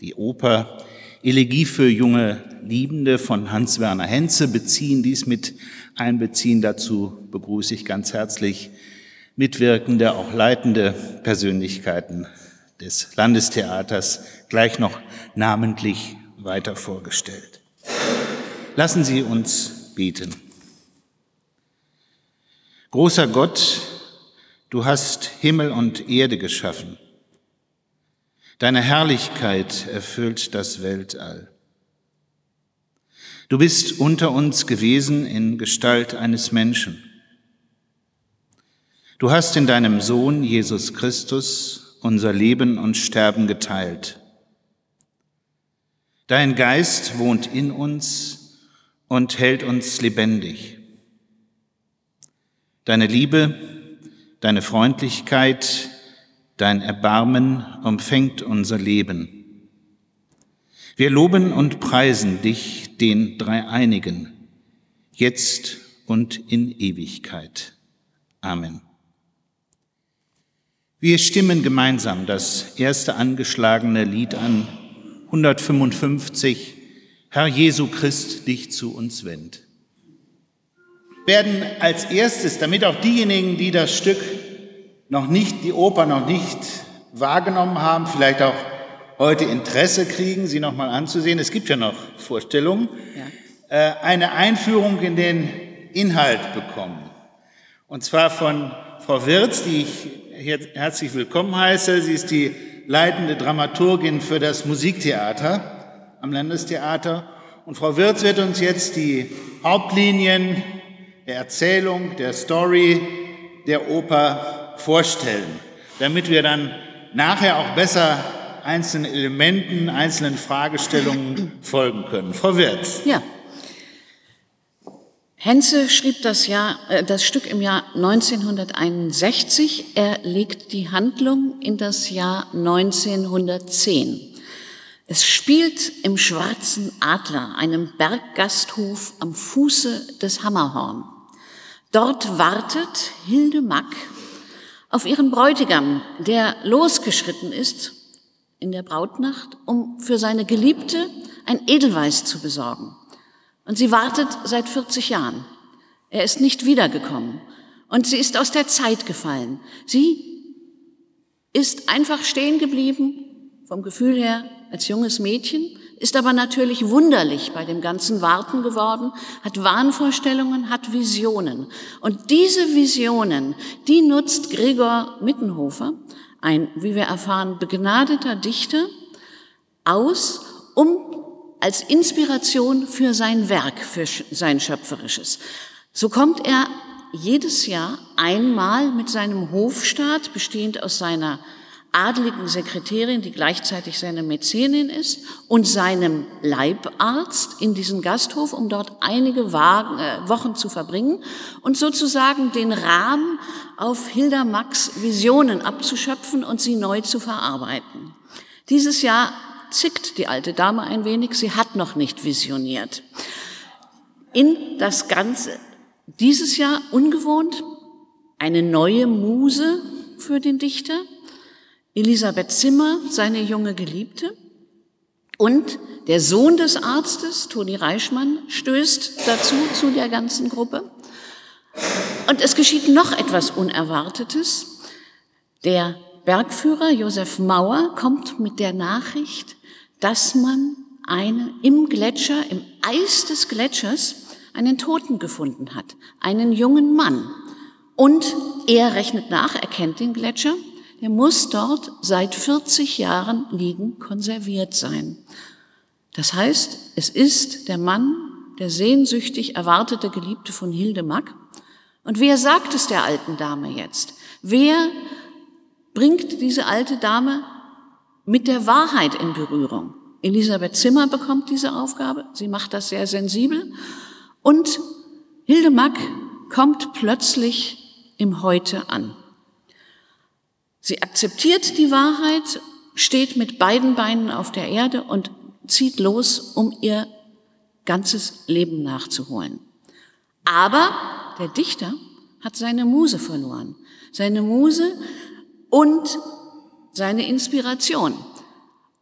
die Oper Elegie für junge Liebende von Hans-Werner Henze beziehen, dies mit einbeziehen. Dazu begrüße ich ganz herzlich mitwirkende, auch leitende Persönlichkeiten des Landestheaters, gleich noch namentlich weiter vorgestellt. Lassen Sie uns beten. Großer Gott, du hast Himmel und Erde geschaffen. Deine Herrlichkeit erfüllt das Weltall. Du bist unter uns gewesen in Gestalt eines Menschen. Du hast in deinem Sohn Jesus Christus unser Leben und Sterben geteilt. Dein Geist wohnt in uns und hält uns lebendig. Deine Liebe, deine Freundlichkeit, Dein Erbarmen umfängt unser Leben. Wir loben und preisen dich, den Dreieinigen, jetzt und in Ewigkeit. Amen. Wir stimmen gemeinsam das erste angeschlagene Lied an, 155, Herr Jesu Christ, dich zu uns wend. Werden als erstes, damit auch diejenigen, die das Stück noch nicht, die Oper noch nicht wahrgenommen haben, vielleicht auch heute Interesse kriegen, sie nochmal anzusehen. Es gibt ja noch Vorstellungen. Ja. Äh, eine Einführung in den Inhalt bekommen. Und zwar von Frau Wirz, die ich herzlich willkommen heiße. Sie ist die leitende Dramaturgin für das Musiktheater am Landestheater. Und Frau Wirz wird uns jetzt die Hauptlinien der Erzählung, der Story der Oper vorstellen, damit wir dann nachher auch besser einzelnen Elementen, einzelnen Fragestellungen folgen können. Frau Wirz. Ja. Henze schrieb das, Jahr, äh, das Stück im Jahr 1961. Er legt die Handlung in das Jahr 1910. Es spielt im Schwarzen Adler, einem Berggasthof am Fuße des Hammerhorn. Dort wartet Hilde Mack auf ihren Bräutigam, der losgeschritten ist in der Brautnacht, um für seine Geliebte ein Edelweiß zu besorgen. Und sie wartet seit 40 Jahren. Er ist nicht wiedergekommen. Und sie ist aus der Zeit gefallen. Sie ist einfach stehen geblieben, vom Gefühl her als junges Mädchen, ist aber natürlich wunderlich bei dem ganzen Warten geworden, hat Wahnvorstellungen, hat Visionen. Und diese Visionen, die nutzt Gregor Mittenhofer, ein, wie wir erfahren, begnadeter Dichter, aus, um als Inspiration für sein Werk, für sein Schöpferisches. So kommt er jedes Jahr einmal mit seinem Hofstaat, bestehend aus seiner adligen Sekretärin, die gleichzeitig seine Mäzenin ist, und seinem Leibarzt in diesen Gasthof, um dort einige äh, Wochen zu verbringen und sozusagen den Rahmen auf Hilda Max Visionen abzuschöpfen und sie neu zu verarbeiten. Dieses Jahr zickt die alte Dame ein wenig, sie hat noch nicht visioniert. In das Ganze, dieses Jahr ungewohnt, eine neue Muse für den Dichter, Elisabeth Zimmer, seine junge Geliebte, und der Sohn des Arztes, Toni Reichmann, stößt dazu zu der ganzen Gruppe. Und es geschieht noch etwas Unerwartetes. Der Bergführer Josef Mauer kommt mit der Nachricht, dass man eine, im Gletscher, im Eis des Gletschers, einen Toten gefunden hat, einen jungen Mann. Und er rechnet nach, er kennt den Gletscher der muss dort seit 40 Jahren liegen konserviert sein. Das heißt, es ist der Mann, der sehnsüchtig erwartete Geliebte von Hilde Mack. Und wer sagt es der alten Dame jetzt? Wer bringt diese alte Dame mit der Wahrheit in Berührung? Elisabeth Zimmer bekommt diese Aufgabe. Sie macht das sehr sensibel. Und Hilde Mack kommt plötzlich im Heute an. Sie akzeptiert die Wahrheit, steht mit beiden Beinen auf der Erde und zieht los, um ihr ganzes Leben nachzuholen. Aber der Dichter hat seine Muse verloren. Seine Muse und seine Inspiration.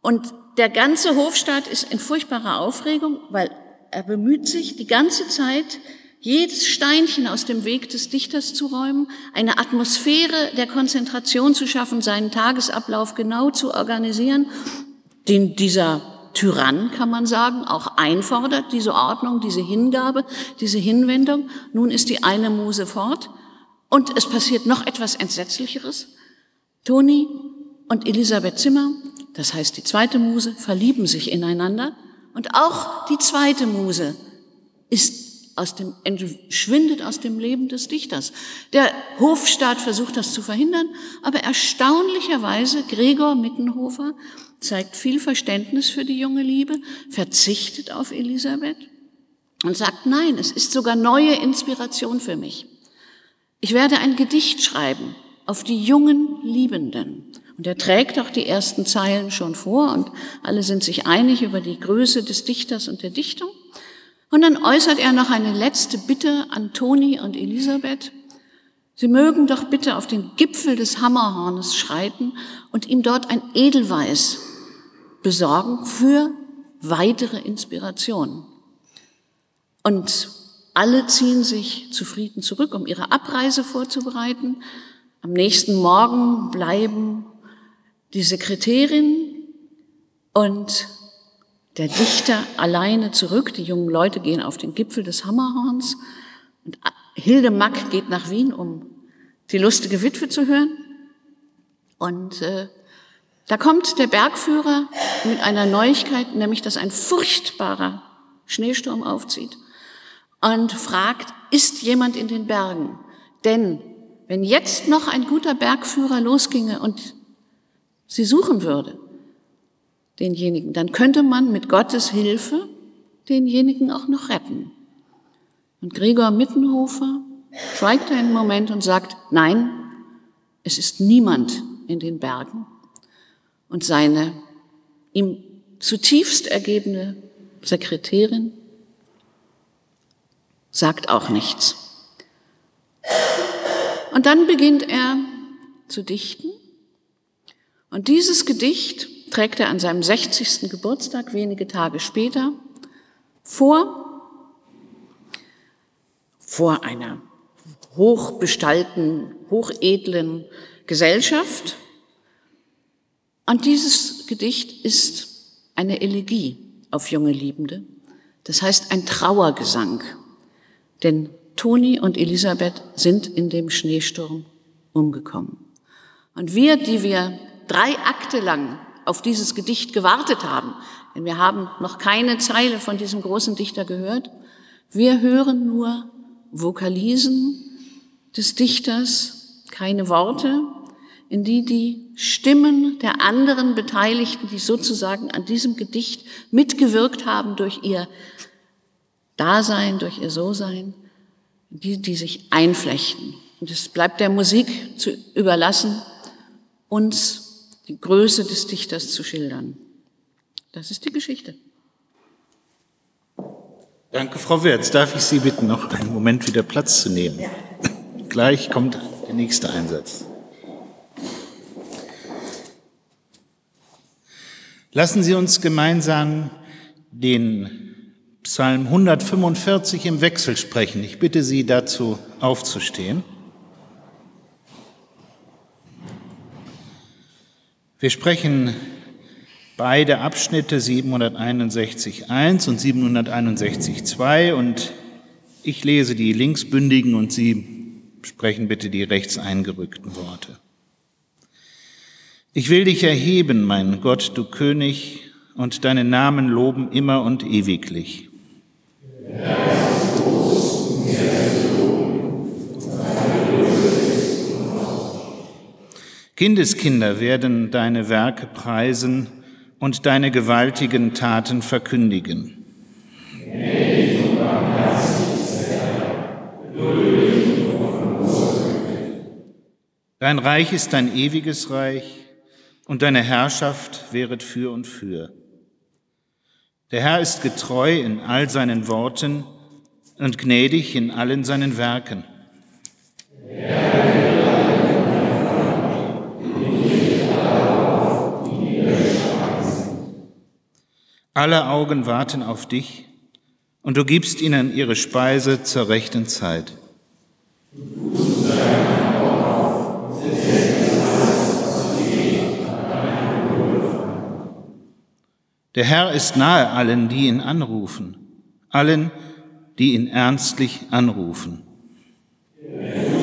Und der ganze Hofstaat ist in furchtbarer Aufregung, weil er bemüht sich die ganze Zeit, jedes Steinchen aus dem Weg des Dichters zu räumen, eine Atmosphäre der Konzentration zu schaffen, seinen Tagesablauf genau zu organisieren, den dieser Tyrann, kann man sagen, auch einfordert, diese Ordnung, diese Hingabe, diese Hinwendung. Nun ist die eine Muse fort und es passiert noch etwas Entsetzlicheres. Toni und Elisabeth Zimmer, das heißt die zweite Muse, verlieben sich ineinander und auch die zweite Muse ist aus dem, entschwindet aus dem Leben des Dichters. Der Hofstaat versucht das zu verhindern, aber erstaunlicherweise Gregor Mittenhofer zeigt viel Verständnis für die junge Liebe, verzichtet auf Elisabeth und sagt, nein, es ist sogar neue Inspiration für mich. Ich werde ein Gedicht schreiben auf die jungen Liebenden. Und er trägt auch die ersten Zeilen schon vor und alle sind sich einig über die Größe des Dichters und der Dichtung. Und dann äußert er noch eine letzte Bitte an Toni und Elisabeth. Sie mögen doch bitte auf den Gipfel des Hammerhornes schreiten und ihm dort ein Edelweiß besorgen für weitere Inspiration. Und alle ziehen sich zufrieden zurück, um ihre Abreise vorzubereiten. Am nächsten Morgen bleiben die Sekretärin und der Dichter alleine zurück. Die jungen Leute gehen auf den Gipfel des Hammerhorns. Und Hilde Mack geht nach Wien, um die lustige Witwe zu hören. Und äh, da kommt der Bergführer mit einer Neuigkeit, nämlich dass ein furchtbarer Schneesturm aufzieht und fragt, ist jemand in den Bergen? Denn wenn jetzt noch ein guter Bergführer losginge und sie suchen würde, denjenigen, dann könnte man mit Gottes Hilfe denjenigen auch noch retten. Und Gregor Mittenhofer schweigt einen Moment und sagt, nein, es ist niemand in den Bergen. Und seine ihm zutiefst ergebene Sekretärin sagt auch nichts. Und dann beginnt er zu dichten. Und dieses Gedicht trägt er an seinem 60. Geburtstag, wenige Tage später, vor, vor einer hochbestallten, hochedlen Gesellschaft. Und dieses Gedicht ist eine Elegie auf junge Liebende. Das heißt ein Trauergesang. Denn Toni und Elisabeth sind in dem Schneesturm umgekommen. Und wir, die wir drei Akte lang auf dieses Gedicht gewartet haben, denn wir haben noch keine Zeile von diesem großen Dichter gehört. Wir hören nur Vokalisen des Dichters, keine Worte, in die die Stimmen der anderen Beteiligten, die sozusagen an diesem Gedicht mitgewirkt haben durch ihr Dasein, durch ihr So-Sein, die, die sich einflechten. Und es bleibt der Musik zu überlassen, uns die Größe des Dichters zu schildern. Das ist die Geschichte. Danke, Frau Wertz. Darf ich Sie bitten, noch einen Moment wieder Platz zu nehmen? Ja. Gleich kommt der nächste Einsatz. Lassen Sie uns gemeinsam den Psalm 145 im Wechsel sprechen. Ich bitte Sie dazu aufzustehen. Wir sprechen beide Abschnitte 761.1 und 761.2 und ich lese die linksbündigen und Sie sprechen bitte die rechts eingerückten Worte. Ich will dich erheben, mein Gott, du König, und deinen Namen loben immer und ewiglich. Ja. Kindeskinder werden deine Werke preisen und deine gewaltigen Taten verkündigen. Dein Reich ist ein ewiges Reich und deine Herrschaft wäret für und für. Der Herr ist getreu in all seinen Worten und gnädig in allen seinen Werken. Ja. Alle Augen warten auf dich und du gibst ihnen ihre Speise zur rechten Zeit. Der Herr ist nahe allen, die ihn anrufen, allen, die ihn ernstlich anrufen. Frau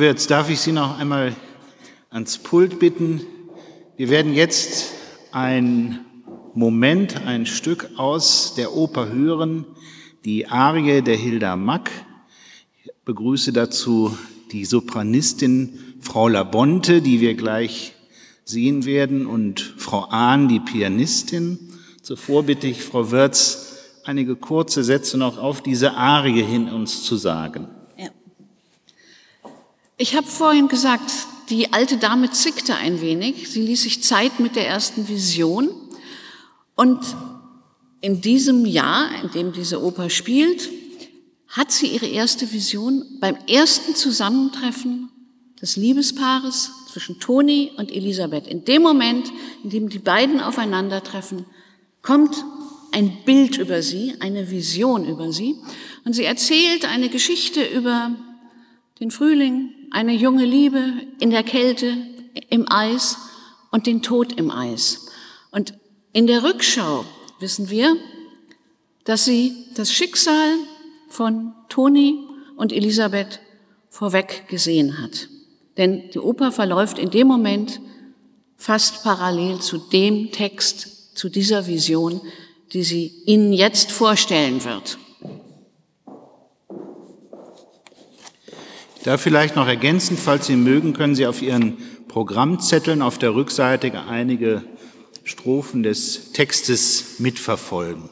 Wirz, darf ich Sie noch einmal ans Pult bitten? Wir werden jetzt ein Moment, ein Stück aus der Oper hören, die Arie der Hilda Mack. Ich begrüße dazu die Sopranistin Frau Labonte, die wir gleich sehen werden, und Frau Ahn, die Pianistin. Zuvor bitte ich Frau Wirz, einige kurze Sätze noch auf diese Arie hin uns zu sagen. Ich habe vorhin gesagt, die alte Dame zickte ein wenig. Sie ließ sich Zeit mit der ersten Vision. Und in diesem Jahr, in dem diese Oper spielt, hat sie ihre erste Vision beim ersten Zusammentreffen des Liebespaares zwischen Toni und Elisabeth. In dem Moment, in dem die beiden aufeinandertreffen, kommt ein Bild über sie, eine Vision über sie. Und sie erzählt eine Geschichte über den Frühling, eine junge Liebe in der Kälte, im Eis und den Tod im Eis. Und in der Rückschau wissen wir, dass sie das Schicksal von Toni und Elisabeth vorweg gesehen hat. Denn die Oper verläuft in dem Moment fast parallel zu dem Text, zu dieser Vision, die sie Ihnen jetzt vorstellen wird. Da vielleicht noch ergänzend, falls Sie mögen, können Sie auf Ihren Programmzetteln auf der Rückseite einige Strophen des Textes mitverfolgen.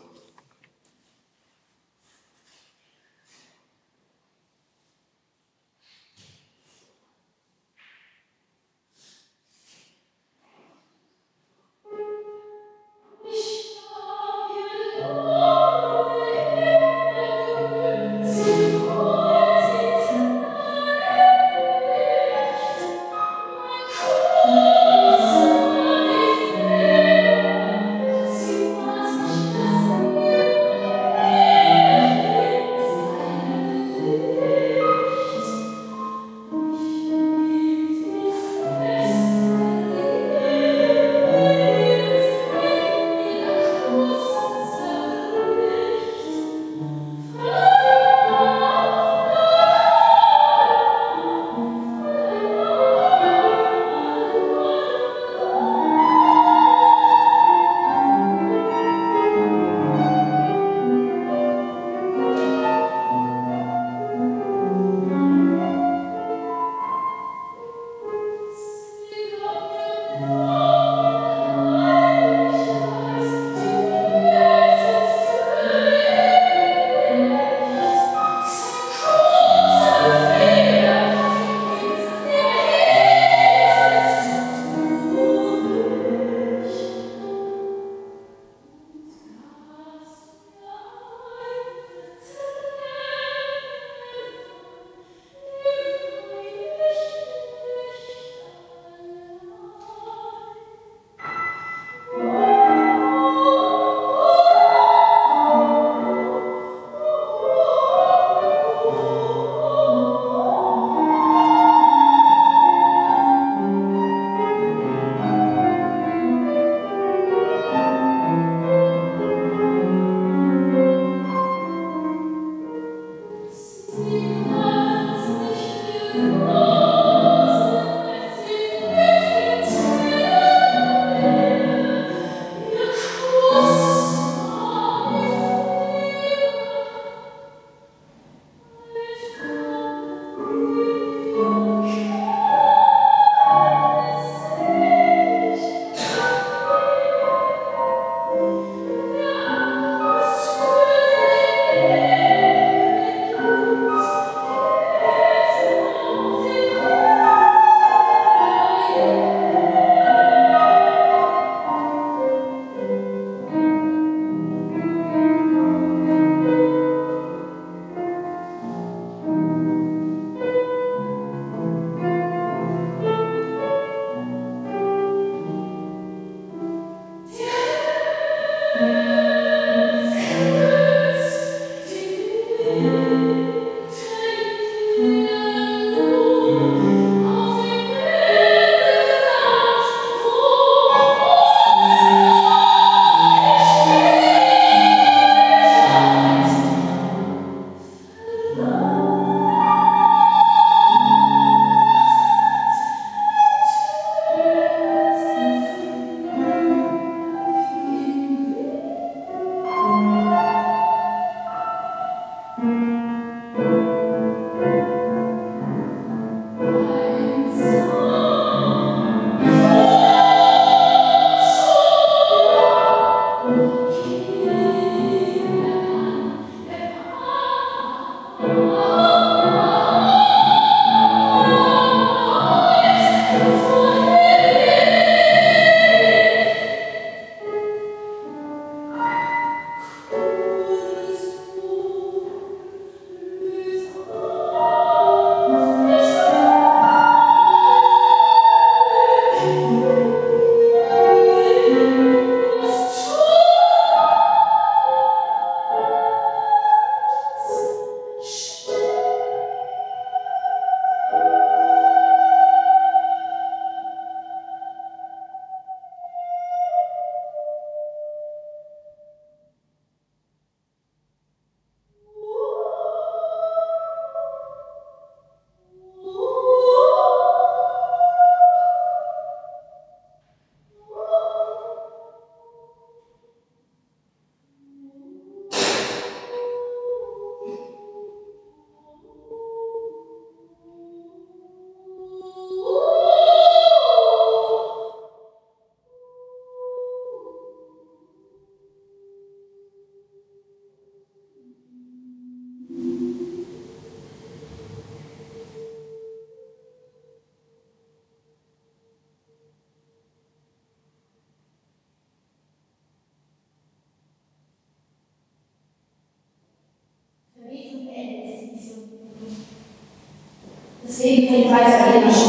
Segen für die Kaiser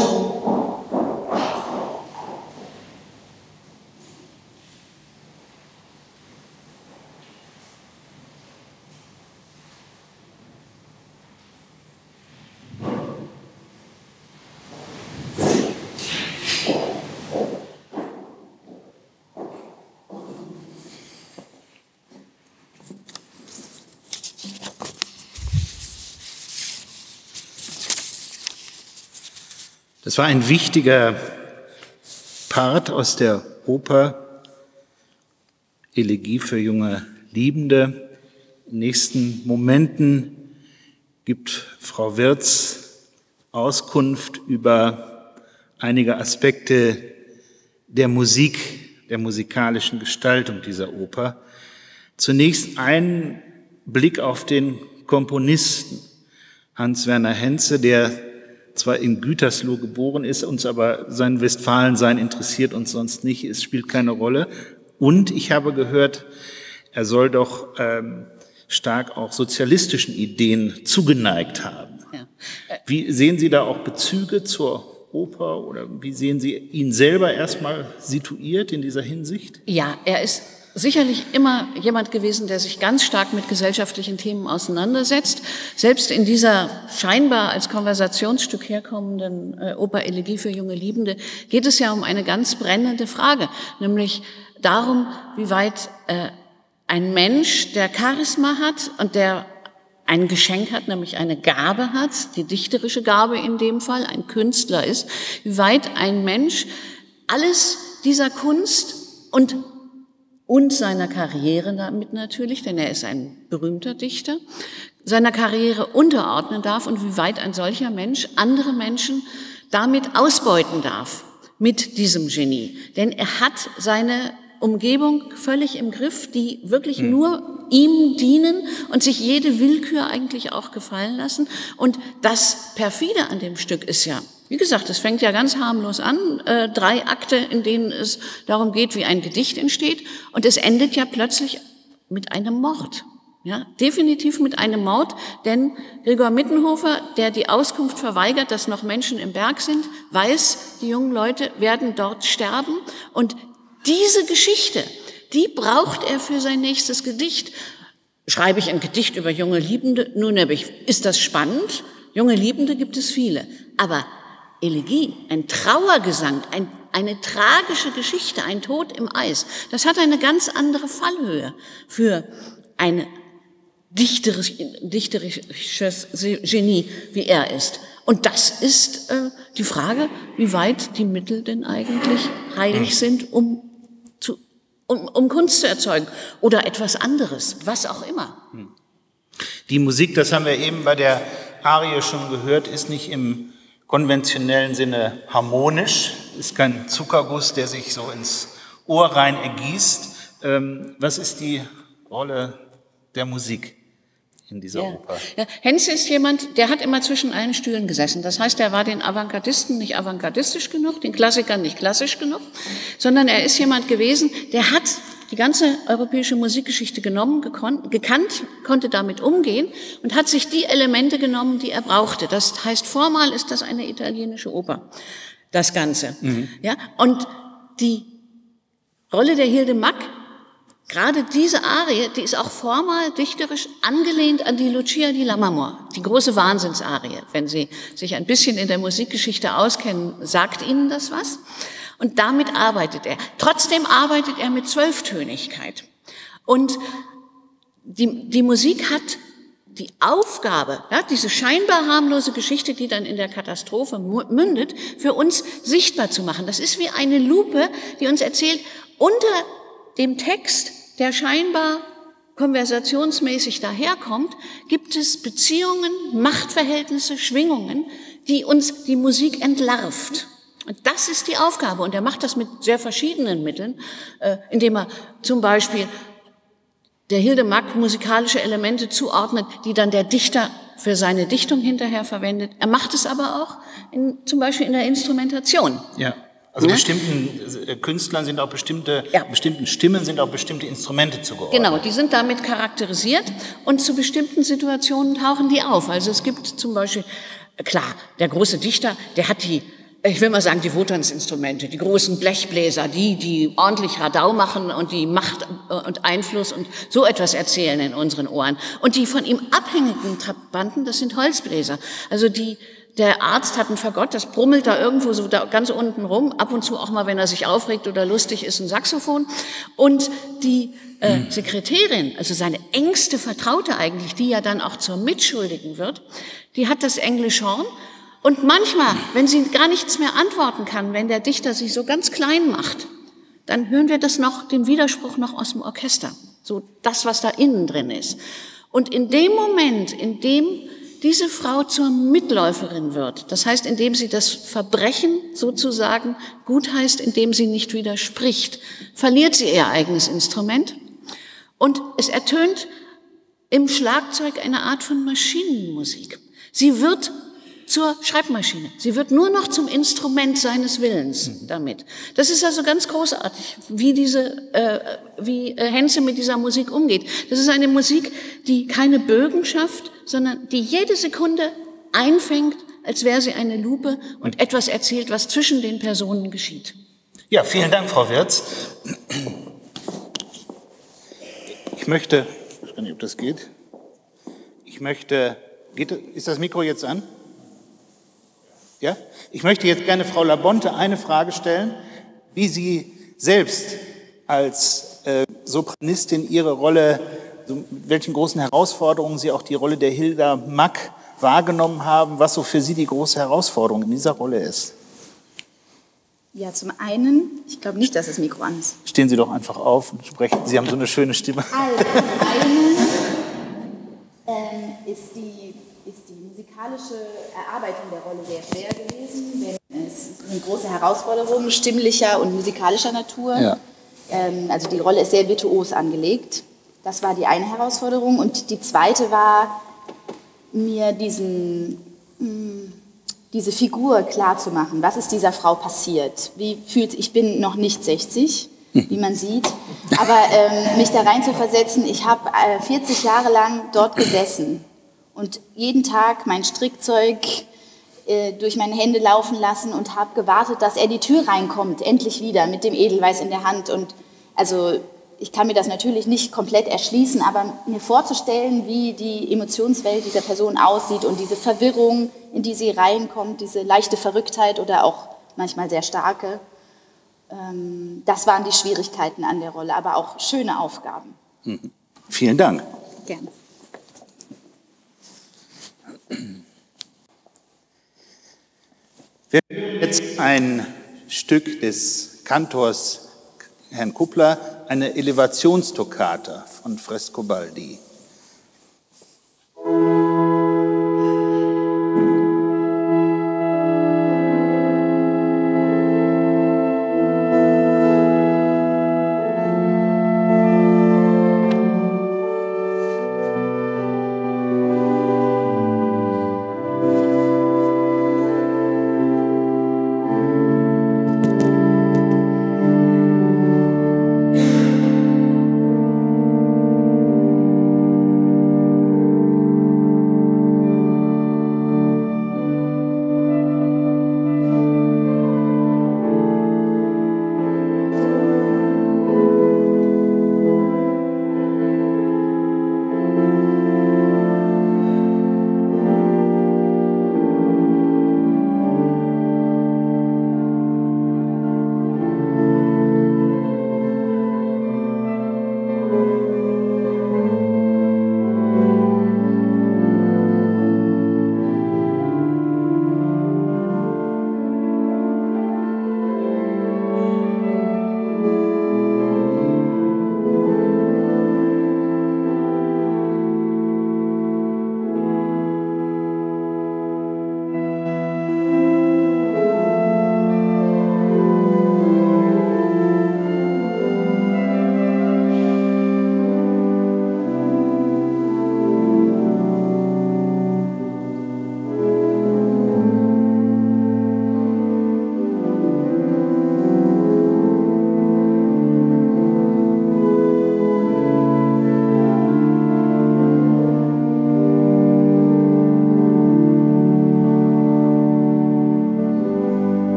Das war ein wichtiger Part aus der Oper Elegie für junge Liebende. In nächsten Momenten gibt Frau Wirz Auskunft über einige Aspekte der Musik, der musikalischen Gestaltung dieser Oper. Zunächst ein Blick auf den Komponisten Hans-Werner Henze, der zwar in Gütersloh geboren ist, uns aber sein Westfalensein interessiert uns sonst nicht, es spielt keine Rolle. Und ich habe gehört, er soll doch ähm, stark auch sozialistischen Ideen zugeneigt haben. Ja. Wie sehen Sie da auch Bezüge zur Oper oder wie sehen Sie ihn selber erstmal situiert in dieser Hinsicht? Ja, er ist sicherlich immer jemand gewesen, der sich ganz stark mit gesellschaftlichen Themen auseinandersetzt. Selbst in dieser scheinbar als Konversationsstück herkommenden äh, Oper Elegie für junge Liebende geht es ja um eine ganz brennende Frage, nämlich darum, wie weit äh, ein Mensch, der Charisma hat und der ein Geschenk hat, nämlich eine Gabe hat, die dichterische Gabe in dem Fall, ein Künstler ist, wie weit ein Mensch alles dieser Kunst und und seiner Karriere damit natürlich, denn er ist ein berühmter Dichter, seiner Karriere unterordnen darf und wie weit ein solcher Mensch andere Menschen damit ausbeuten darf mit diesem Genie. Denn er hat seine Umgebung völlig im Griff, die wirklich hm. nur ihm dienen und sich jede Willkür eigentlich auch gefallen lassen. Und das perfide an dem Stück ist ja, wie gesagt, es fängt ja ganz harmlos an, äh, drei Akte, in denen es darum geht, wie ein Gedicht entsteht, und es endet ja plötzlich mit einem Mord. Ja, definitiv mit einem Mord, denn Gregor Mittenhofer, der die Auskunft verweigert, dass noch Menschen im Berg sind, weiß, die jungen Leute werden dort sterben und diese Geschichte, die braucht er für sein nächstes Gedicht. Schreibe ich ein Gedicht über junge Liebende? Nun, ist das spannend? Junge Liebende gibt es viele. Aber Elegie, ein Trauergesang, ein, eine tragische Geschichte, ein Tod im Eis, das hat eine ganz andere Fallhöhe für ein dichterisches, dichterisches Genie, wie er ist. Und das ist äh, die Frage, wie weit die Mittel denn eigentlich heilig sind, um, zu, um, um Kunst zu erzeugen oder etwas anderes, was auch immer. Die Musik, das haben wir eben bei der Arie schon gehört, ist nicht im konventionellen Sinne harmonisch, ist kein Zuckerguss, der sich so ins Ohr rein ergießt. Ähm, was ist die Rolle der Musik in dieser ja. Oper? Ja. Henze ist jemand, der hat immer zwischen allen Stühlen gesessen. Das heißt, er war den Avantgardisten nicht avantgardistisch genug, den Klassikern nicht klassisch genug, sondern er ist jemand gewesen, der hat die ganze europäische Musikgeschichte genommen, gekannt, konnte damit umgehen und hat sich die Elemente genommen, die er brauchte. Das heißt, formal ist das eine italienische Oper, das Ganze. Mhm. Ja, und die Rolle der Hilde Mack, gerade diese Arie, die ist auch formal dichterisch angelehnt an die Lucia di Lammermoor, die große Wahnsinnsarie. Wenn Sie sich ein bisschen in der Musikgeschichte auskennen, sagt Ihnen das was? Und damit arbeitet er. Trotzdem arbeitet er mit Zwölftönigkeit. Und die, die Musik hat die Aufgabe, ja, diese scheinbar harmlose Geschichte, die dann in der Katastrophe mündet, für uns sichtbar zu machen. Das ist wie eine Lupe, die uns erzählt, unter dem Text, der scheinbar konversationsmäßig daherkommt, gibt es Beziehungen, Machtverhältnisse, Schwingungen, die uns die Musik entlarvt. Und das ist die Aufgabe. Und er macht das mit sehr verschiedenen Mitteln, äh, indem er zum Beispiel der Hilde Mack musikalische Elemente zuordnet, die dann der Dichter für seine Dichtung hinterher verwendet. Er macht es aber auch in, zum Beispiel in der Instrumentation. Ja. Also ja? bestimmten äh, Künstlern sind auch bestimmte, ja. bestimmten Stimmen sind auch bestimmte Instrumente zugeordnet. Genau, die sind damit charakterisiert und zu bestimmten Situationen tauchen die auf. Also es gibt zum Beispiel klar, der große Dichter, der hat die ich will mal sagen, die Wohlternsinstrumente, die großen Blechbläser, die, die ordentlich Radau machen und die Macht und Einfluss und so etwas erzählen in unseren Ohren. Und die von ihm abhängigen Trabanten, das sind Holzbläser. Also die, der Arzt hat ein Fagott, das brummelt da irgendwo so da ganz unten rum, ab und zu auch mal, wenn er sich aufregt oder lustig ist, ein Saxophon. Und die äh, Sekretärin, also seine engste Vertraute eigentlich, die ja dann auch zur Mitschuldigen wird, die hat das Englischhorn und manchmal, wenn sie gar nichts mehr antworten kann, wenn der Dichter sich so ganz klein macht, dann hören wir das noch, den Widerspruch noch aus dem Orchester. So das, was da innen drin ist. Und in dem Moment, in dem diese Frau zur Mitläuferin wird, das heißt, indem sie das Verbrechen sozusagen gut heißt, indem sie nicht widerspricht, verliert sie ihr eigenes Instrument und es ertönt im Schlagzeug eine Art von Maschinenmusik. Sie wird zur Schreibmaschine. Sie wird nur noch zum Instrument seines Willens damit. Das ist also ganz großartig, wie diese, äh, wie äh, Henze mit dieser Musik umgeht. Das ist eine Musik, die keine Bögen schafft, sondern die jede Sekunde einfängt, als wäre sie eine Lupe und etwas erzählt, was zwischen den Personen geschieht. Ja, vielen Dank, Frau Wirz. Ich möchte, ich weiß nicht, ob das geht. Ich möchte, geht, ist das Mikro jetzt an? Ja? Ich möchte jetzt gerne Frau Labonte eine Frage stellen, wie sie selbst als äh, Sopranistin ihre Rolle, mit welchen großen Herausforderungen Sie auch die Rolle der Hilda Mack wahrgenommen haben, was so für Sie die große Herausforderung in dieser Rolle ist. Ja, zum einen, ich glaube nicht, dass das Mikro an ist. Stehen Sie doch einfach auf und sprechen. Sie haben so eine schöne Stimme. Also, zum einen ähm, ist die ist die musikalische Erarbeitung der Rolle sehr schwer gewesen, denn es ist eine große Herausforderung stimmlicher und musikalischer Natur. Ja. Ähm, also die Rolle ist sehr virtuos angelegt. Das war die eine Herausforderung. Und die zweite war, mir diesen, hm, diese Figur klar zu machen. Was ist dieser Frau passiert? Wie fühlt ich bin noch nicht 60, wie man sieht, aber ähm, mich da rein zu versetzen. Ich habe äh, 40 Jahre lang dort gesessen und jeden Tag mein Strickzeug äh, durch meine Hände laufen lassen und habe gewartet, dass er die Tür reinkommt, endlich wieder mit dem Edelweiß in der Hand. Und also ich kann mir das natürlich nicht komplett erschließen, aber mir vorzustellen, wie die Emotionswelt dieser Person aussieht und diese Verwirrung, in die sie reinkommt, diese leichte Verrücktheit oder auch manchmal sehr starke, ähm, das waren die Schwierigkeiten an der Rolle, aber auch schöne Aufgaben. Mhm. Vielen Dank. Gerne. Wir hören jetzt ein Stück des Kantors Herrn Kuppler, eine Elevationstoccata von Frescobaldi.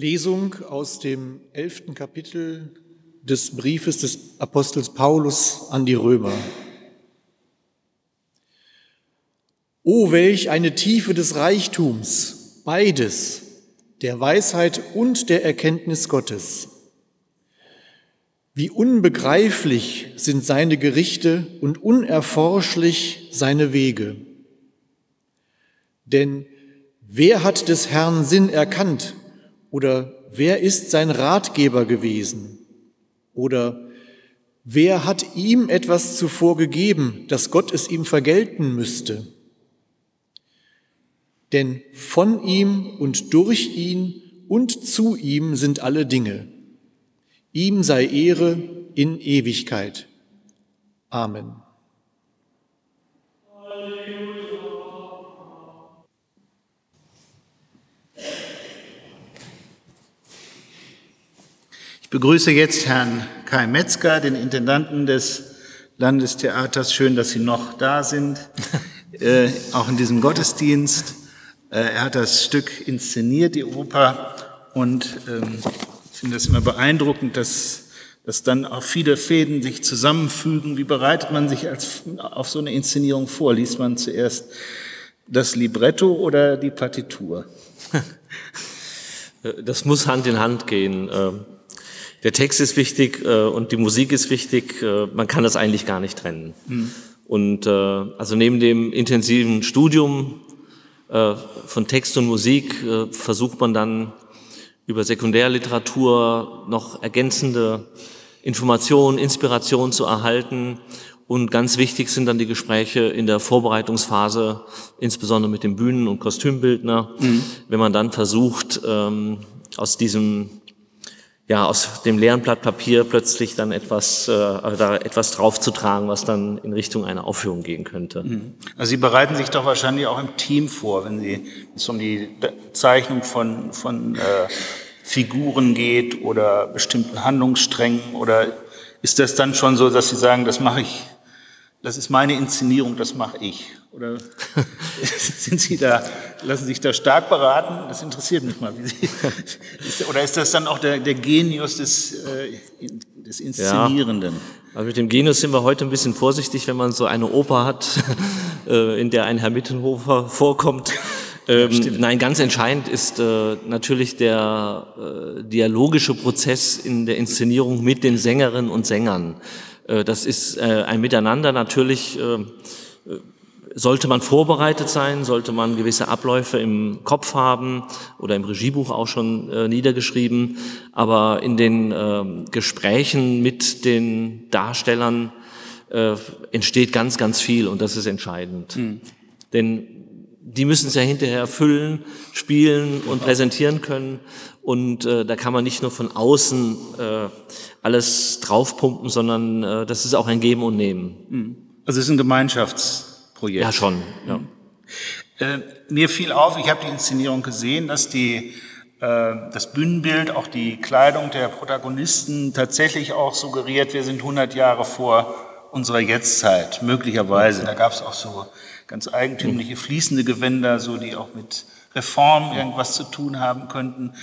Lesung aus dem elften Kapitel des Briefes des Apostels Paulus an die Römer. O welch eine Tiefe des Reichtums, beides, der Weisheit und der Erkenntnis Gottes. Wie unbegreiflich sind seine Gerichte und unerforschlich seine Wege. Denn wer hat des Herrn Sinn erkannt oder wer ist sein Ratgeber gewesen? Oder wer hat ihm etwas zuvor gegeben, dass Gott es ihm vergelten müsste? Denn von ihm und durch ihn und zu ihm sind alle Dinge. Ihm sei Ehre in Ewigkeit. Amen. Ich begrüße jetzt Herrn Kai Metzger, den Intendanten des Landestheaters. Schön, dass Sie noch da sind, äh, auch in diesem Gottesdienst. Äh, er hat das Stück inszeniert, die Oper, und ähm, ich finde das immer beeindruckend, dass, dass dann auch viele Fäden sich zusammenfügen. Wie bereitet man sich als, auf so eine Inszenierung vor? Liest man zuerst das Libretto oder die Partitur? Das muss Hand in Hand gehen. Der Text ist wichtig äh, und die Musik ist wichtig. Äh, man kann das eigentlich gar nicht trennen. Mhm. Und äh, also neben dem intensiven Studium äh, von Text und Musik äh, versucht man dann über Sekundärliteratur noch ergänzende Informationen, Inspiration zu erhalten. Und ganz wichtig sind dann die Gespräche in der Vorbereitungsphase, insbesondere mit dem Bühnen- und Kostümbildner, mhm. wenn man dann versucht, ähm, aus diesem ja, aus dem leeren Blatt Papier plötzlich dann etwas, äh, da etwas draufzutragen, was dann in Richtung einer Aufführung gehen könnte. Mhm. Also Sie bereiten sich doch wahrscheinlich auch im Team vor, wenn Sie, es um die Zeichnung von, von äh, Figuren geht oder bestimmten Handlungssträngen oder ist das dann schon so, dass Sie sagen, das mache ich, das ist meine Inszenierung, das mache ich? Oder sind Sie da, lassen Sie sich da stark beraten? Das interessiert mich mal. oder ist das dann auch der, der Genius des, äh, des Inszenierenden? Ja, also mit dem Genius sind wir heute ein bisschen vorsichtig, wenn man so eine Oper hat, äh, in der ein Herr Mittenhofer vorkommt. Ähm, nein, ganz entscheidend ist äh, natürlich der äh, dialogische Prozess in der Inszenierung mit den Sängerinnen und Sängern. Äh, das ist ein Miteinander natürlich sollte man vorbereitet sein, sollte man gewisse Abläufe im Kopf haben oder im Regiebuch auch schon äh, niedergeschrieben. Aber in den äh, Gesprächen mit den Darstellern äh, entsteht ganz, ganz viel und das ist entscheidend. Mhm. Denn die müssen es ja hinterher füllen, spielen und präsentieren können. Und äh, da kann man nicht nur von außen äh, alles draufpumpen, sondern äh, das ist auch ein Geben und Nehmen. Mhm. Also es ist ein Gemeinschafts Projekt. Ja, schon. Ja. Äh, mir fiel auf, ich habe die Inszenierung gesehen, dass die, äh, das Bühnenbild, auch die Kleidung der Protagonisten tatsächlich auch suggeriert, wir sind 100 Jahre vor unserer Jetztzeit, möglicherweise. Da gab es auch so ganz eigentümliche fließende Gewänder, so die auch mit Reform irgendwas zu tun haben könnten.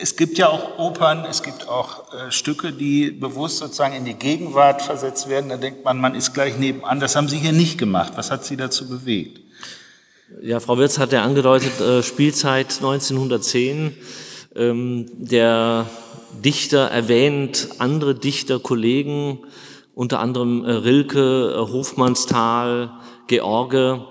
Es gibt ja auch Opern, es gibt auch äh, Stücke, die bewusst sozusagen in die Gegenwart versetzt werden. Da denkt man, man ist gleich nebenan. Das haben Sie hier nicht gemacht. Was hat Sie dazu bewegt? Ja, Frau Wirz hat ja angedeutet, äh, Spielzeit 1910. Ähm, der Dichter erwähnt andere Dichter, Kollegen, unter anderem äh, Rilke, äh, Hofmannsthal, George,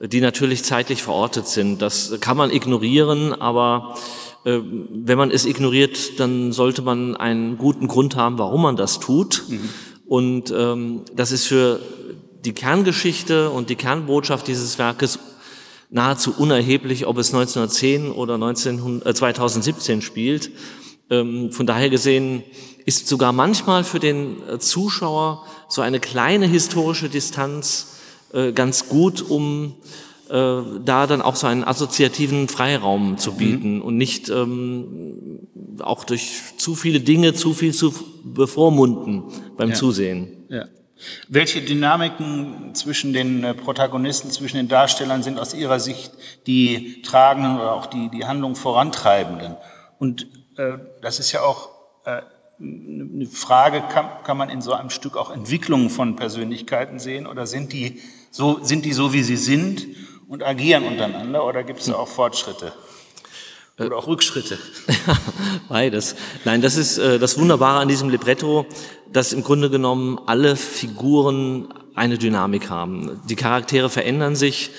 die natürlich zeitlich verortet sind. Das kann man ignorieren, aber wenn man es ignoriert, dann sollte man einen guten Grund haben, warum man das tut. Mhm. Und ähm, das ist für die Kerngeschichte und die Kernbotschaft dieses Werkes nahezu unerheblich, ob es 1910 oder 19, äh, 2017 spielt. Ähm, von daher gesehen ist sogar manchmal für den äh, Zuschauer so eine kleine historische Distanz äh, ganz gut, um äh, da dann auch so einen assoziativen Freiraum zu mhm. bieten mhm. und nicht ähm, auch durch zu viele Dinge zu viel zu bevormunden beim ja. Zusehen. Ja. Welche Dynamiken zwischen den äh, Protagonisten, zwischen den Darstellern sind aus Ihrer Sicht die tragenden oder auch die, die Handlung vorantreibenden? Und äh, das ist ja auch äh, eine Frage, kann, kann man in so einem Stück auch Entwicklungen von Persönlichkeiten sehen oder sind die so, sind die so wie sie sind und agieren untereinander oder gibt es da auch Fortschritte? Oder auch Rückschritte. Beides. Nein, das ist äh, das Wunderbare an diesem Libretto, dass im Grunde genommen alle Figuren eine Dynamik haben. Die Charaktere verändern sich.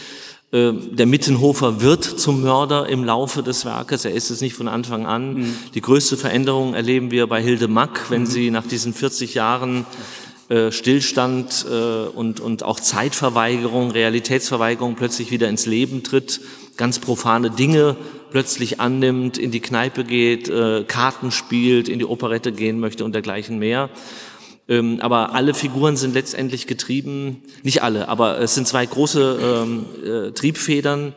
Äh, der Mittenhofer wird zum Mörder im Laufe des Werkes. Er ist es nicht von Anfang an. Mhm. Die größte Veränderung erleben wir bei Hilde Mack, wenn mhm. sie nach diesen 40 Jahren äh, Stillstand äh, und, und auch Zeitverweigerung, Realitätsverweigerung plötzlich wieder ins Leben tritt, ganz profane Dinge plötzlich annimmt, in die Kneipe geht, äh, Karten spielt, in die Operette gehen möchte und dergleichen mehr. Ähm, aber alle Figuren sind letztendlich getrieben, nicht alle, aber es sind zwei große ähm, äh, Triebfedern.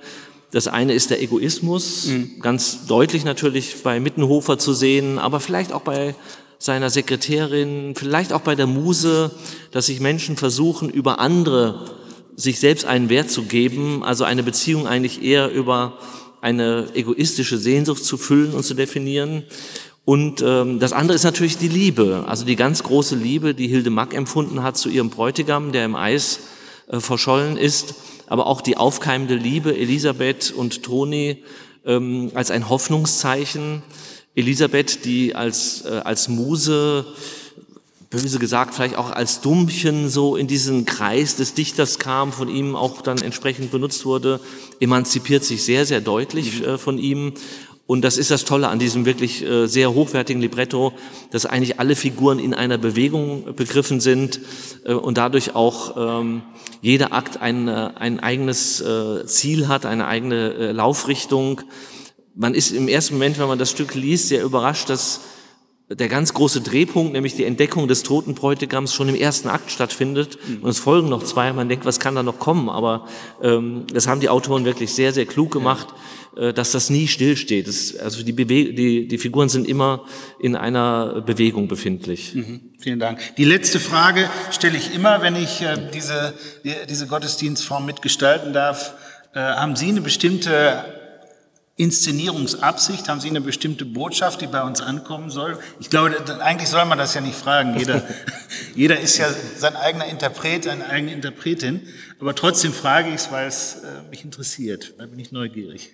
Das eine ist der Egoismus, mhm. ganz deutlich natürlich bei Mittenhofer zu sehen, aber vielleicht auch bei seiner Sekretärin, vielleicht auch bei der Muse, dass sich Menschen versuchen, über andere sich selbst einen Wert zu geben, also eine Beziehung eigentlich eher über eine egoistische Sehnsucht zu füllen und zu definieren. Und ähm, das andere ist natürlich die Liebe, also die ganz große Liebe, die Hilde Mack empfunden hat zu ihrem Bräutigam, der im Eis äh, verschollen ist, aber auch die aufkeimende Liebe Elisabeth und Toni ähm, als ein Hoffnungszeichen. Elisabeth, die als, äh, als Muse böse gesagt, vielleicht auch als Dummchen so in diesen Kreis des Dichters kam, von ihm auch dann entsprechend benutzt wurde, emanzipiert sich sehr, sehr deutlich äh, von ihm. Und das ist das Tolle an diesem wirklich äh, sehr hochwertigen Libretto, dass eigentlich alle Figuren in einer Bewegung begriffen sind äh, und dadurch auch ähm, jeder Akt ein, ein eigenes äh, Ziel hat, eine eigene Laufrichtung. Man ist im ersten Moment, wenn man das Stück liest, sehr überrascht, dass der ganz große Drehpunkt, nämlich die Entdeckung des toten Bräutigams, schon im ersten Akt stattfindet. Mhm. Und es folgen noch zwei. Man denkt, was kann da noch kommen? Aber ähm, das haben die Autoren wirklich sehr, sehr klug gemacht, ja. äh, dass das nie stillsteht. Das, also die, Bewe die, die Figuren sind immer in einer Bewegung befindlich. Mhm. Vielen Dank. Die letzte Frage stelle ich immer, wenn ich äh, diese, diese Gottesdienstform mitgestalten darf. Äh, haben Sie eine bestimmte Inszenierungsabsicht? Haben Sie eine bestimmte Botschaft, die bei uns ankommen soll? Ich glaube, eigentlich soll man das ja nicht fragen. Jeder, jeder ist ja sein eigener Interpret, seine eigene Interpretin. Aber trotzdem frage ich es, weil es äh, mich interessiert. Da bin ich neugierig.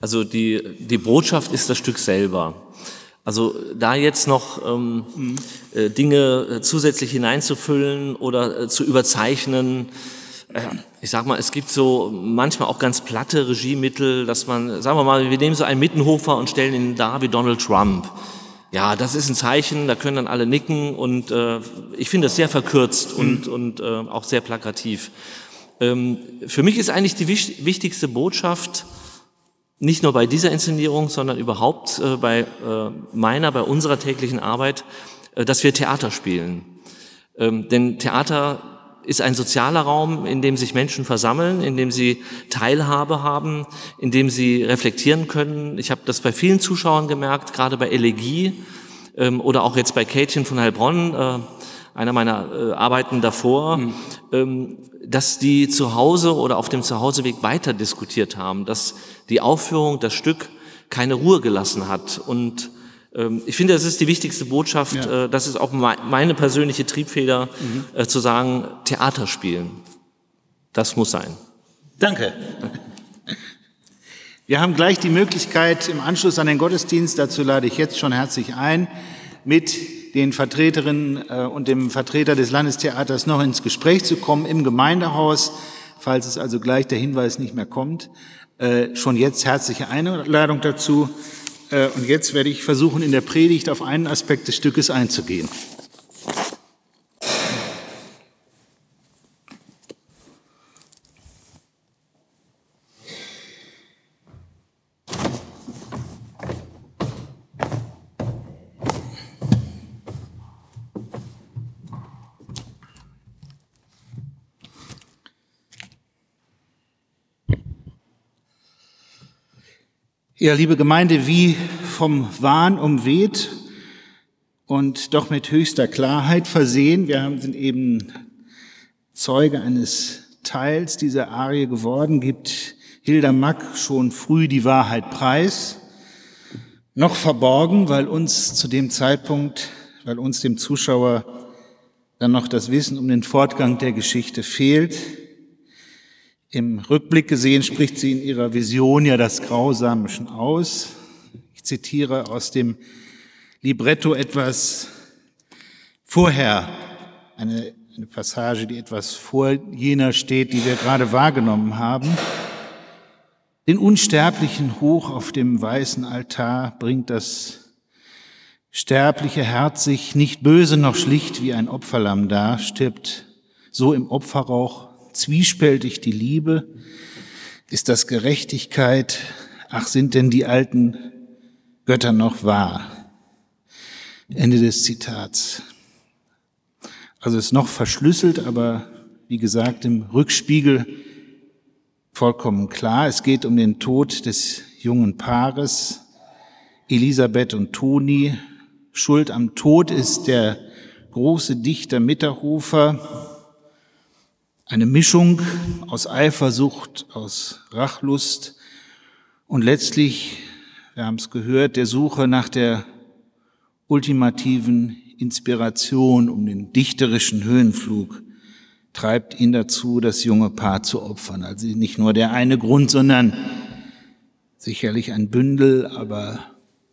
Also die, die Botschaft ist das Stück selber. Also da jetzt noch ähm, mhm. äh, Dinge äh, zusätzlich hineinzufüllen oder zu überzeichnen, ich sag mal, es gibt so manchmal auch ganz platte Regiemittel, dass man, sagen wir mal, wir nehmen so einen Mittenhofer und stellen ihn da wie Donald Trump. Ja, das ist ein Zeichen, da können dann alle nicken und äh, ich finde das sehr verkürzt und, mhm. und äh, auch sehr plakativ. Ähm, für mich ist eigentlich die wichtigste Botschaft, nicht nur bei dieser Inszenierung, sondern überhaupt äh, bei äh, meiner, bei unserer täglichen Arbeit, äh, dass wir Theater spielen. Ähm, denn Theater ist ein sozialer Raum, in dem sich Menschen versammeln, in dem sie Teilhabe haben, in dem sie reflektieren können. Ich habe das bei vielen Zuschauern gemerkt, gerade bei Elegie ähm, oder auch jetzt bei Kätchen von Heilbronn, äh, einer meiner äh, Arbeiten davor, mhm. ähm, dass die zu Hause oder auf dem Zuhauseweg weiter diskutiert haben, dass die Aufführung, das Stück keine Ruhe gelassen hat und ich finde, das ist die wichtigste Botschaft. Ja. Äh, das ist auch meine persönliche Triebfeder, mhm. Äh, zu sagen, Theater spielen. Das muss sein. Danke. Wir haben gleich die Möglichkeit im Anschluss an den Gottesdienst, dazu lade ich jetzt schon herzlich ein, mit den Vertreterinnen äh, und dem Vertreter des Landestheaters noch ins Gespräch zu kommen im Gemeindehaus, falls es also gleich der Hinweis nicht mehr kommt. Schon jetzt herzliche Einladung dazu. Äh, und jetzt werde ich versuchen, in der Predigt auf einen Aspekt des Stückes einzugehen. Ja, liebe Gemeinde, wie vom Wahn umweht und doch mit höchster Klarheit versehen. Wir haben, sind eben Zeuge eines Teils dieser Arie geworden, gibt Hilda Mack schon früh die Wahrheit preis, noch verborgen, weil uns zu dem Zeitpunkt, weil uns dem Zuschauer dann noch das Wissen um den Fortgang der Geschichte fehlt. Im Rückblick gesehen spricht sie in ihrer Vision ja das Grausame schon aus. Ich zitiere aus dem Libretto etwas vorher, eine, eine Passage, die etwas vor jener steht, die wir gerade wahrgenommen haben. Den Unsterblichen hoch auf dem weißen Altar bringt das sterbliche Herz sich nicht böse noch schlicht wie ein Opferlamm da, stirbt so im Opferrauch zwiespältig die Liebe, ist das Gerechtigkeit, ach sind denn die alten Götter noch wahr? Ende des Zitats. Also ist noch verschlüsselt, aber wie gesagt im Rückspiegel vollkommen klar. Es geht um den Tod des jungen Paares, Elisabeth und Toni. Schuld am Tod ist der große Dichter Mitterhofer, eine Mischung aus Eifersucht, aus Rachlust und letztlich, wir haben es gehört, der Suche nach der ultimativen Inspiration um den dichterischen Höhenflug treibt ihn dazu, das junge Paar zu opfern. Also nicht nur der eine Grund, sondern sicherlich ein Bündel, aber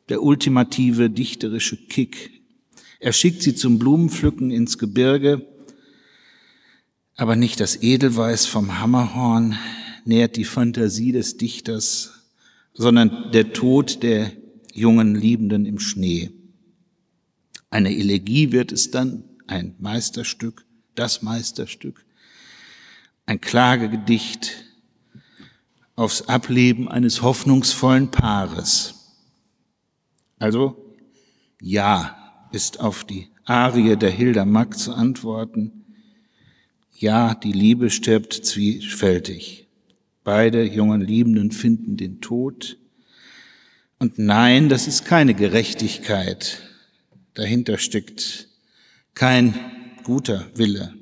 der ultimative dichterische Kick. Er schickt sie zum Blumenpflücken ins Gebirge, aber nicht das Edelweiß vom Hammerhorn nährt die Fantasie des Dichters, sondern der Tod der jungen Liebenden im Schnee. Eine Elegie wird es dann, ein Meisterstück, das Meisterstück, ein Klagegedicht aufs Ableben eines hoffnungsvollen Paares. Also, ja, ist auf die Arie der Hilda Mack zu antworten. Ja, die Liebe stirbt zwiespältig. Beide jungen Liebenden finden den Tod. Und nein, das ist keine Gerechtigkeit. Dahinter steckt kein guter Wille.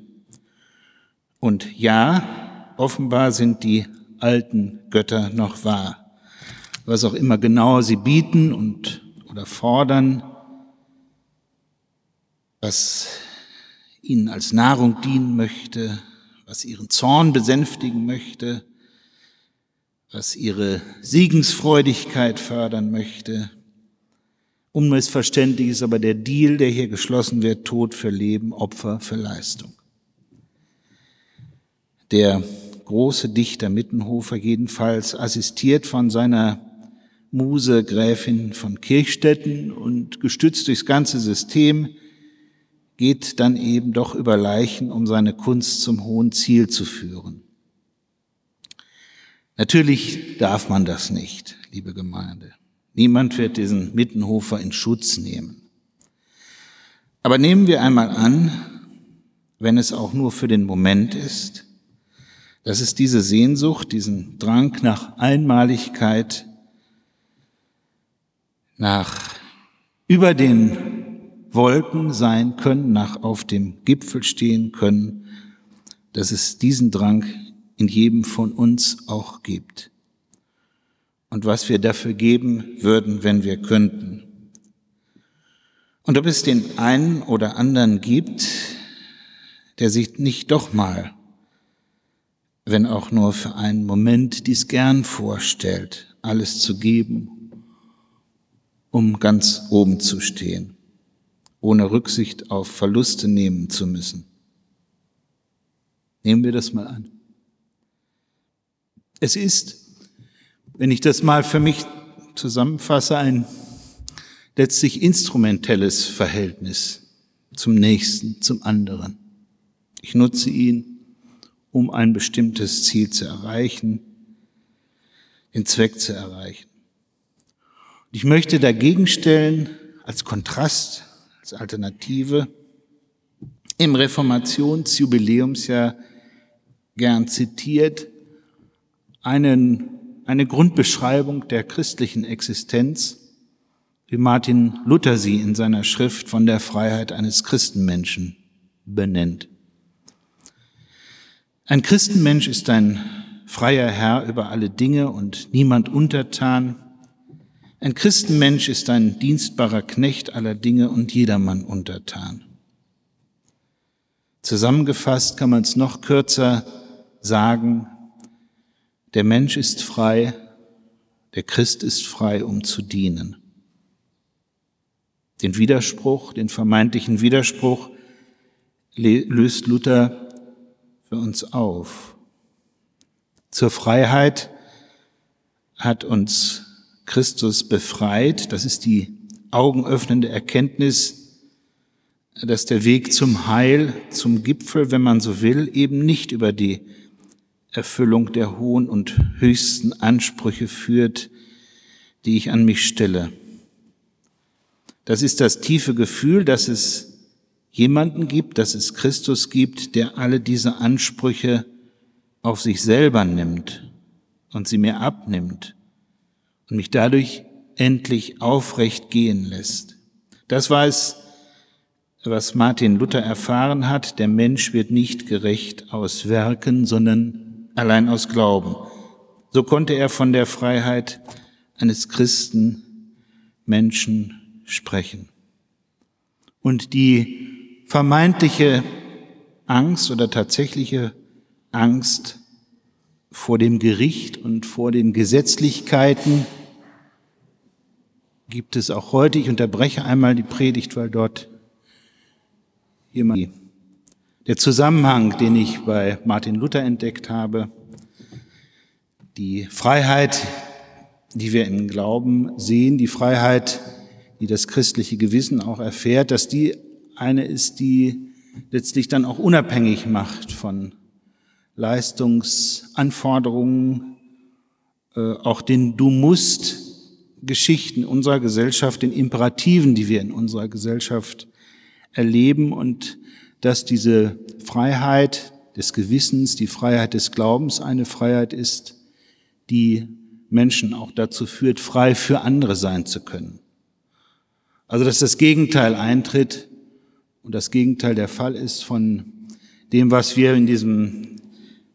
Und ja, offenbar sind die alten Götter noch wahr. Was auch immer genau sie bieten und oder fordern, was ihnen als Nahrung dienen möchte, was ihren Zorn besänftigen möchte, was ihre Siegensfreudigkeit fördern möchte, Unmissverständlich ist aber der Deal, der hier geschlossen wird, Tod für Leben, Opfer für Leistung. Der große Dichter Mittenhofer jedenfalls, assistiert von seiner Muse Gräfin von Kirchstetten und gestützt durchs ganze System, geht dann eben doch über Leichen, um seine Kunst zum hohen Ziel zu führen. Natürlich darf man das nicht, liebe Gemeinde. Niemand wird diesen Mittenhofer in Schutz nehmen. Aber nehmen wir einmal an, wenn es auch nur für den Moment ist, dass es diese Sehnsucht, diesen Drang nach Einmaligkeit, nach über den Wolken sein können, nach auf dem Gipfel stehen können, dass es diesen Drang in jedem von uns auch gibt und was wir dafür geben würden, wenn wir könnten. Und ob es den einen oder anderen gibt, der sich nicht doch mal, wenn auch nur für einen Moment, dies gern vorstellt, alles zu geben, um ganz oben zu stehen, ohne Rücksicht auf Verluste nehmen zu müssen. Nehmen wir das mal an. Es ist wenn ich das mal für mich zusammenfasse, ein letztlich instrumentelles Verhältnis zum Nächsten, zum anderen. Ich nutze ihn, um ein bestimmtes Ziel zu erreichen, den Zweck zu erreichen. Ich möchte dagegen stellen, als Kontrast, als Alternative, im Reformationsjubiläumsjahr gern zitiert, einen eine Grundbeschreibung der christlichen Existenz, wie Martin Luther sie in seiner Schrift von der Freiheit eines Christenmenschen benennt. Ein Christenmensch ist ein freier Herr über alle Dinge und niemand untertan. Ein Christenmensch ist ein dienstbarer Knecht aller Dinge und jedermann untertan. Zusammengefasst kann man es noch kürzer sagen, der Mensch ist frei, der Christ ist frei, um zu dienen. Den Widerspruch, den vermeintlichen Widerspruch löst Luther für uns auf. Zur Freiheit hat uns Christus befreit. Das ist die augenöffnende Erkenntnis, dass der Weg zum Heil, zum Gipfel, wenn man so will, eben nicht über die Erfüllung der hohen und höchsten Ansprüche führt, die ich an mich stelle. Das ist das tiefe Gefühl, dass es jemanden gibt, dass es Christus gibt, der alle diese Ansprüche auf sich selber nimmt und sie mir abnimmt und mich dadurch endlich aufrecht gehen lässt. Das war es, was Martin Luther erfahren hat. Der Mensch wird nicht gerecht aus Werken, sondern allein aus Glauben. So konnte er von der Freiheit eines Christen Menschen sprechen. Und die vermeintliche Angst oder tatsächliche Angst vor dem Gericht und vor den Gesetzlichkeiten gibt es auch heute. Ich unterbreche einmal die Predigt, weil dort jemand der Zusammenhang, den ich bei Martin Luther entdeckt habe, die Freiheit, die wir im Glauben sehen, die Freiheit, die das christliche Gewissen auch erfährt, dass die eine ist, die letztlich dann auch unabhängig macht von Leistungsanforderungen, äh, auch den Du musst Geschichten unserer Gesellschaft, den Imperativen, die wir in unserer Gesellschaft erleben und dass diese Freiheit des Gewissens, die Freiheit des Glaubens eine Freiheit ist, die Menschen auch dazu führt, frei für andere sein zu können. Also dass das Gegenteil eintritt und das Gegenteil der Fall ist von dem, was wir in diesem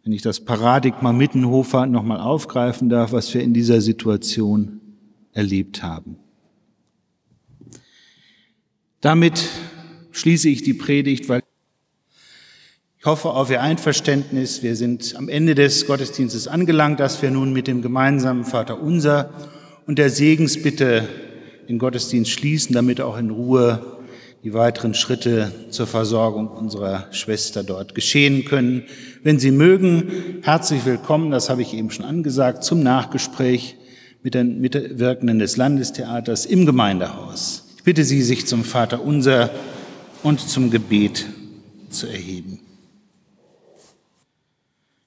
wenn ich das Paradigma Mittenhofer nochmal aufgreifen darf, was wir in dieser Situation erlebt haben. Damit schließe ich die Predigt, weil ich hoffe auf Ihr Einverständnis. Wir sind am Ende des Gottesdienstes angelangt, dass wir nun mit dem gemeinsamen Vater Unser und der Segensbitte den Gottesdienst schließen, damit auch in Ruhe die weiteren Schritte zur Versorgung unserer Schwester dort geschehen können. Wenn Sie mögen, herzlich willkommen, das habe ich eben schon angesagt, zum Nachgespräch Mitwirkenden des Landestheaters im Gemeindehaus. Ich bitte Sie, sich zum Vater unser und zum Gebet zu erheben.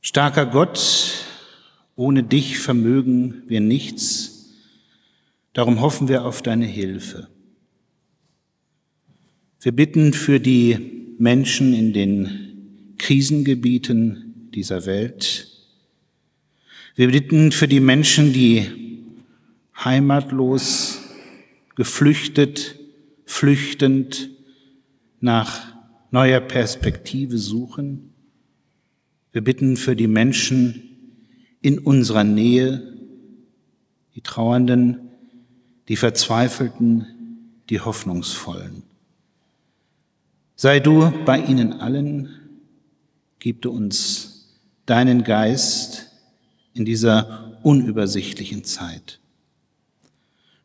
Starker Gott, ohne dich vermögen wir nichts, darum hoffen wir auf deine Hilfe. Wir bitten für die Menschen in den Krisengebieten dieser Welt. Wir bitten für die Menschen, die heimatlos, geflüchtet, flüchtend nach neuer Perspektive suchen. Wir bitten für die Menschen in unserer Nähe, die Trauernden, die Verzweifelten, die Hoffnungsvollen. Sei du bei ihnen allen, gib du uns deinen Geist in dieser unübersichtlichen Zeit.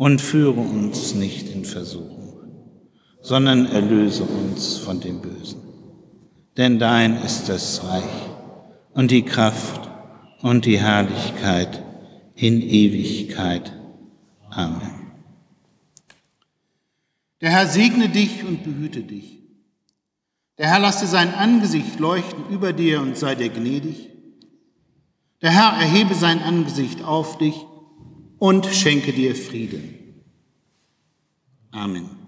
Und führe uns nicht in Versuchung, sondern erlöse uns von dem Bösen. Denn dein ist das Reich und die Kraft und die Herrlichkeit in Ewigkeit. Amen. Der Herr segne dich und behüte dich. Der Herr lasse sein Angesicht leuchten über dir und sei dir gnädig. Der Herr erhebe sein Angesicht auf dich und schenke dir Frieden. Amen.